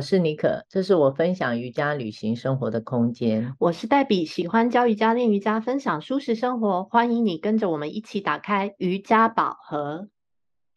我是妮可，这是我分享瑜伽旅行生活的空间。我是黛比，喜欢教瑜伽、练瑜伽，分享舒适生活。欢迎你跟着我们一起打开瑜伽宝盒。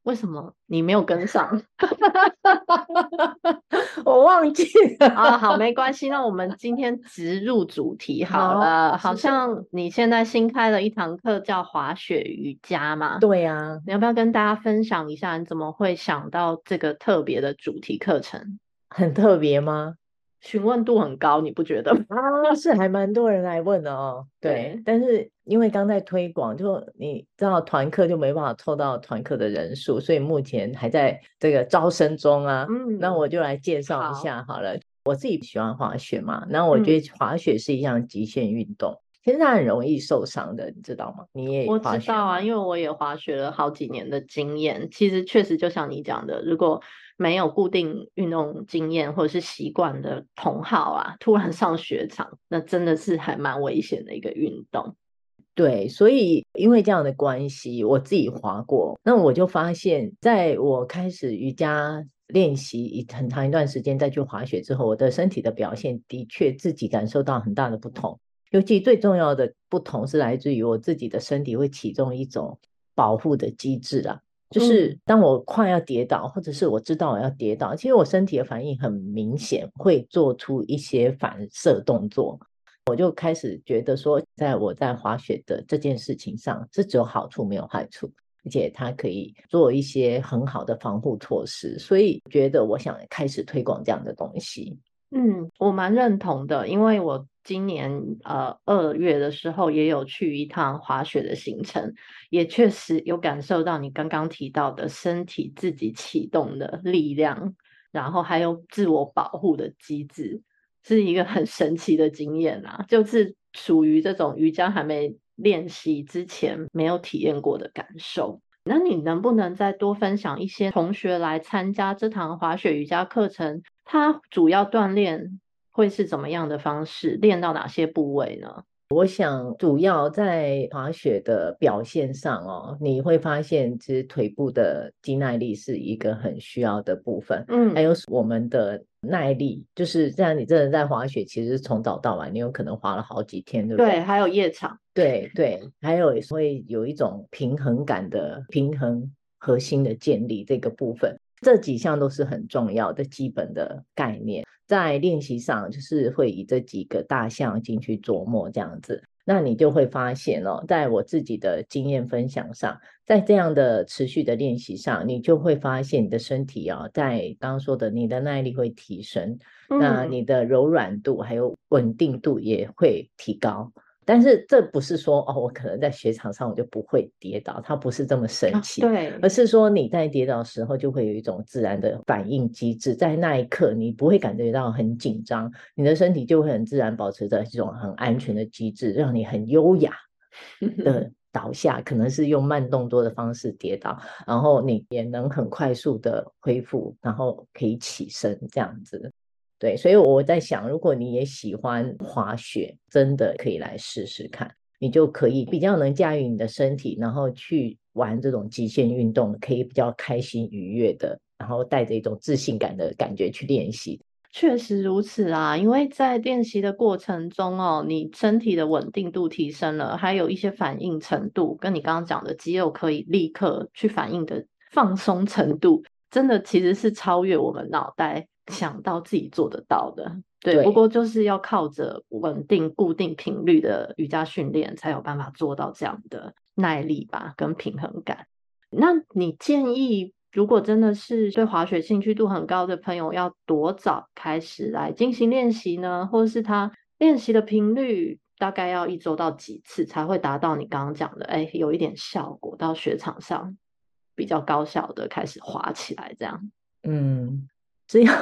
为什么你没有跟上？我忘记了啊。好，没关系。那我们今天直入主题好了。好，好像你现在新开了一堂课，叫滑雪瑜伽嘛？对呀、啊。你要不要跟大家分享一下，你怎么会想到这个特别的主题课程？很特别吗？询问度很高，你不觉得吗？啊，是还蛮多人来问的哦。对，对，但是因为刚在推广，就你知道团课就没办法凑到团课的人数，所以目前还在这个招生中啊。嗯，那我就来介绍一下好了。好，我自己喜欢滑雪嘛，那我觉得滑雪是一项极限运动，嗯、其实它很容易受伤的，你知道吗？你也？我知道啊，因为我也滑雪了好几年的经验。其实确实就像你讲的，如果没有固定运动经验或者是习惯的同好啊，突然上雪场，那真的是还蛮危险的一个运动。对，所以因为这样的关系，我自己滑过，那我就发现，在我开始瑜伽练习很长一段时间再去滑雪之后，我的身体的表现的确自己感受到很大的不同。尤其最重要的不同是来自于我自己的身体会启动一种保护的机制啊。就是当我快要跌倒，或者是我知道我要跌倒，其实我身体的反应很明显，会做出一些反射动作。我就开始觉得说，在我在滑雪的这件事情上，是只有好处没有坏处，而且它可以做一些很好的防护措施，所以觉得我想开始推广这样的东西。嗯，我蛮认同的，因为我今年呃二月的时候也有去一趟滑雪的行程，也确实有感受到你刚刚提到的身体自己启动的力量，然后还有自我保护的机制，是一个很神奇的经验啊，就是属于这种瑜伽还没练习之前没有体验过的感受。那你能不能再多分享一些同学来参加这堂滑雪瑜伽课程？它主要锻炼会是怎么样的方式？练到哪些部位呢？我想主要在滑雪的表现上哦，你会发现其实腿部的肌耐力是一个很需要的部分。嗯，还有我们的耐力，就是这样。你真的在滑雪，其实从早到晚，你有可能滑了好几天，对不对？对，还有夜场。对对，还有会有一种平衡感的平衡核心的建立这个部分。这几项都是很重要的基本的概念，在练习上就是会以这几个大项进去琢磨这样子，那你就会发现哦，在我自己的经验分享上，在这样的持续的练习上，你就会发现你的身体哦，在刚刚说的你的耐力会提升，那你的柔软度还有稳定度也会提高。但是这不是说哦，我可能在雪场上我就不会跌倒，它不是这么神奇，啊、对，而是说你在跌倒的时候就会有一种自然的反应机制，在那一刻你不会感觉到很紧张，你的身体就会很自然保持着一种很安全的机制，让你很优雅 的倒下，可能是用慢动作的方式跌倒，然后你也能很快速的恢复，然后可以起身这样子。对，所以我在想，如果你也喜欢滑雪，真的可以来试试看，你就可以比较能驾驭你的身体，然后去玩这种极限运动，可以比较开心愉悦的，然后带着一种自信感的感觉去练习。确实如此啊，因为在练习的过程中哦，你身体的稳定度提升了，还有一些反应程度，跟你刚刚讲的肌肉可以立刻去反应的放松程度，真的其实是超越我们脑袋。想到自己做得到的，对，对，不过就是要靠着稳定、固定频率的瑜伽训练，才有办法做到这样的耐力吧，跟平衡感。那你建议，如果真的是对滑雪兴趣度很高的朋友，要多早开始来进行练习呢？或者是他练习的频率大概要一周到几次，才会达到你刚刚讲的，哎，有一点效果，到雪场上比较高效的开始滑起来，这样，嗯。只要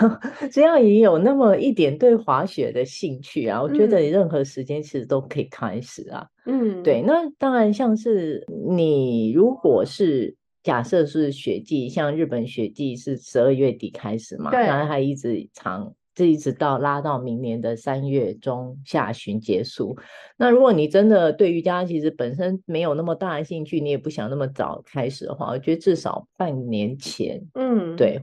只要你有那么一点对滑雪的兴趣啊，我觉得你任何时间其实都可以开始啊。嗯，对。那当然，像是你如果是假设是雪季，像日本雪季是十二月底开始嘛，然后还一直长，这一直到拉到明年的三月中下旬结束。那如果你真的对瑜伽其实本身没有那么大的兴趣，你也不想那么早开始的话，我觉得至少半年前，嗯，对。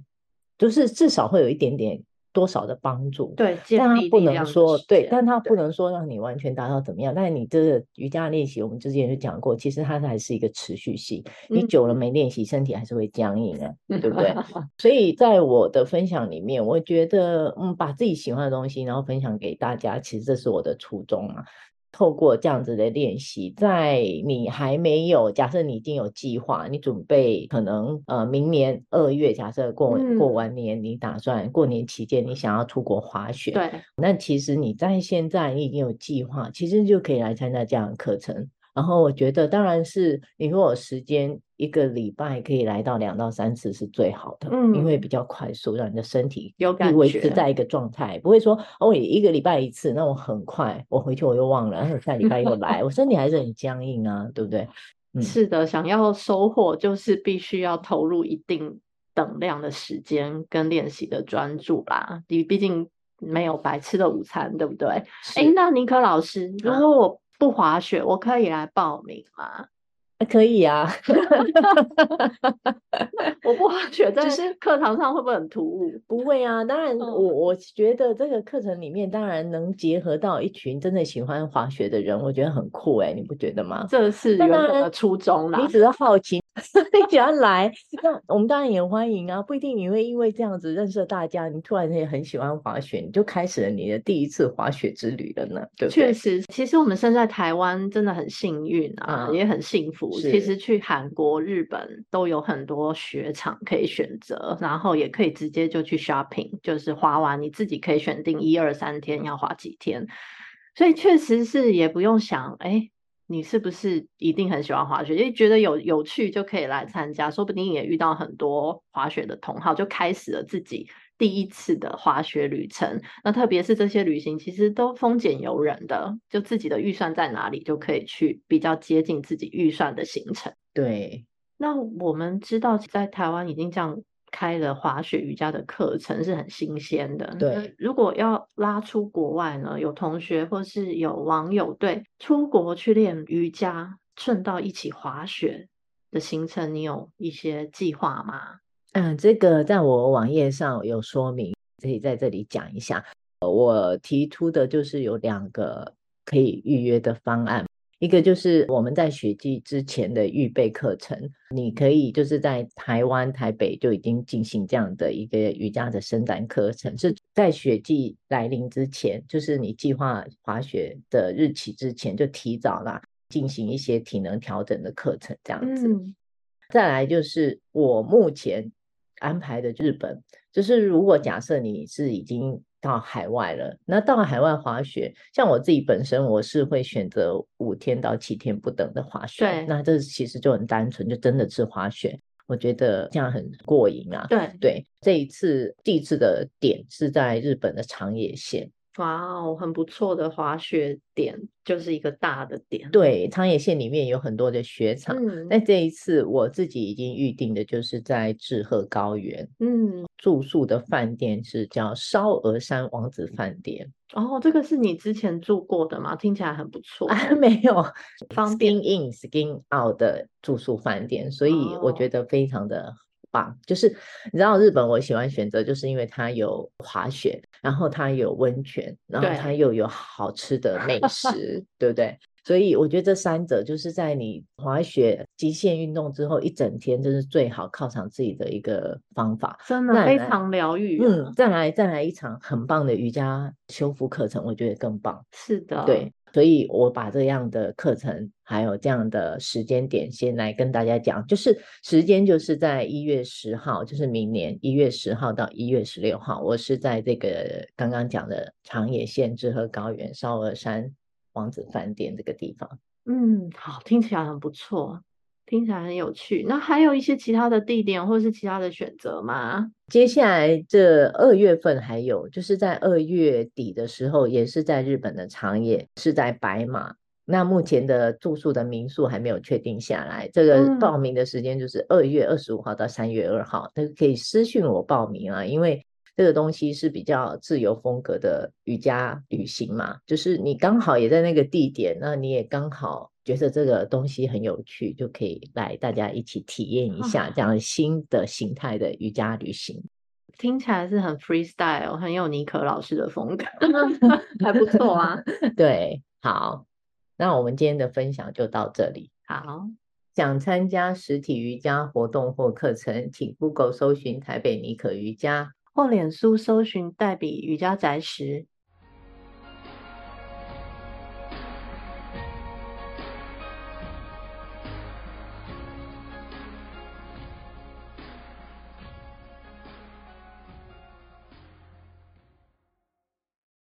就是至少会有一点点多少的帮助。对，但他不能说对，但他不能说让你完全达到怎么样。但是你这个瑜伽练习，我们之前就讲过，其实它还是一个持续性。你久了没练习，身体还是会僵硬啊，嗯、对不对？所以在我的分享里面，我觉得嗯，把自己喜欢的东西，然后分享给大家，其实这是我的初衷啊。透过这样子的练习，在你还没有假设你已经有计划，你准备可能呃明年二月，假设过过完年，你打算过年期间你想要出国滑雪，对，那其实你在现在你已经有计划，其实就可以来参加这样的课程。然后我觉得，当然是你如果有时间，一个礼拜可以来到两到三次是最好的，嗯，因为比较快速，让你的身体有感觉，维持在一个状态，不会说哦，一个礼拜一次，那我很快，我回去我又忘了，然后下礼拜又来，我身体还是很僵硬啊，对不对？嗯，是的，想要收获，就是必须要投入一定等量的时间跟练习的专注啦。你毕竟没有白吃的午餐，对不对？哎，那尼可老师，如果我不滑雪，我可以来报名吗？可以啊，我不滑雪，但是课堂上会不会很突兀？不会啊，当然我，我我觉得这个课程里面当然能结合到一群真的喜欢滑雪的人，我觉得很酷哎，你不觉得吗？这是原本的初衷啦，你只是好奇。你喜欢来，那我们当然也欢迎啊！不一定你会因为这样子认识大家，你突然间也很喜欢滑雪，你就开始了你的第一次滑雪之旅了呢，对不对？确实，其实我们生在台湾真的很幸运啊，嗯、也很幸福。其实去韩国、日本都有很多雪场可以选择，然后也可以直接就去 shopping，就是滑完你自己可以选定一二三天要滑几天，所以确实是也不用想，哎。你是不是一定很喜欢滑雪？因为觉得有有趣就可以来参加，说不定也遇到很多滑雪的同好，就开始了自己第一次的滑雪旅程。那特别是这些旅行其实都丰俭由人的，就自己的预算在哪里就可以去比较接近自己预算的行程。对，那我们知道在台湾已经这样。开了滑雪瑜伽的课程是很新鲜的。对，如果要拉出国外呢，有同学或是有网友对出国去练瑜伽，顺道一起滑雪的行程，你有一些计划吗？嗯，这个在我网页上有说明，可以在这里讲一下。我提出的就是有两个可以预约的方案。一个就是我们在雪季之前的预备课程，你可以就是在台湾台北就已经进行这样的一个瑜伽的伸展课程，是在雪季来临之前，就是你计划滑雪的日期之前就提早啦，进行一些体能调整的课程，这样子。嗯。再来就是我目前安排的日本，就是如果假设你是已经。到海外了，那到海外滑雪，像我自己本身，我是会选择五天到七天不等的滑雪。对，那这其实就很单纯，就真的是滑雪，我觉得这样很过瘾啊。对对，这一次第一次的点是在日本的长野县。哇哦，很不错的滑雪点，就是一个大的点。对，长野县里面有很多的雪场。嗯，那这一次我自己已经预定的就是在志贺高原。嗯，住宿的饭店是叫烧鹅山王子饭店。哦，这个是你之前住过的吗？听起来很不错。啊，没有，Skin In Skin Out 的住宿饭店，所以我觉得非常的。棒，就是你知道日本，我喜欢选择，就是因为它有滑雪，然后它有温泉，然后它又有好吃的美食，对，对不对？所以我觉得这三者就是在你滑雪极限运动之后一整天，这是最好犒赏自己的一个方法，真的非常疗愈啊。嗯，再来再来一场很棒的瑜伽修复课程，我觉得更棒。是的，对。所以我把这样的课程，还有这样的时间点，先来跟大家讲，就是时间就是在一月十号，就是明年一月十号到一月十六号，我是在这个刚刚讲的长野县志贺高原烧鹅山王子饭店这个地方。嗯，好，听起来很不错。听起来很有趣，那还有一些其他的地点或是其他的选择吗？接下来这二月份还有，就是在二月底的时候，也是在日本的长野，是在白马。那目前的住宿的民宿还没有确定下来，这个报名的时间就是二月二十五号到三月二号，那、嗯、可以私讯我报名啊，因为这个东西是比较自由风格的瑜伽旅行嘛，就是你刚好也在那个地点，那你也刚好。觉得这个东西很有趣，就可以来大家一起体验一下这样新的形态的瑜伽旅行。听起来是很 freestyle，很有尼可老师的风格，还不错啊。对，好，那我们今天的分享就到这里。好，想参加实体瑜伽活动或课程，请 Google 搜寻台北尼可瑜伽，或脸书搜寻黛比瑜伽宅时。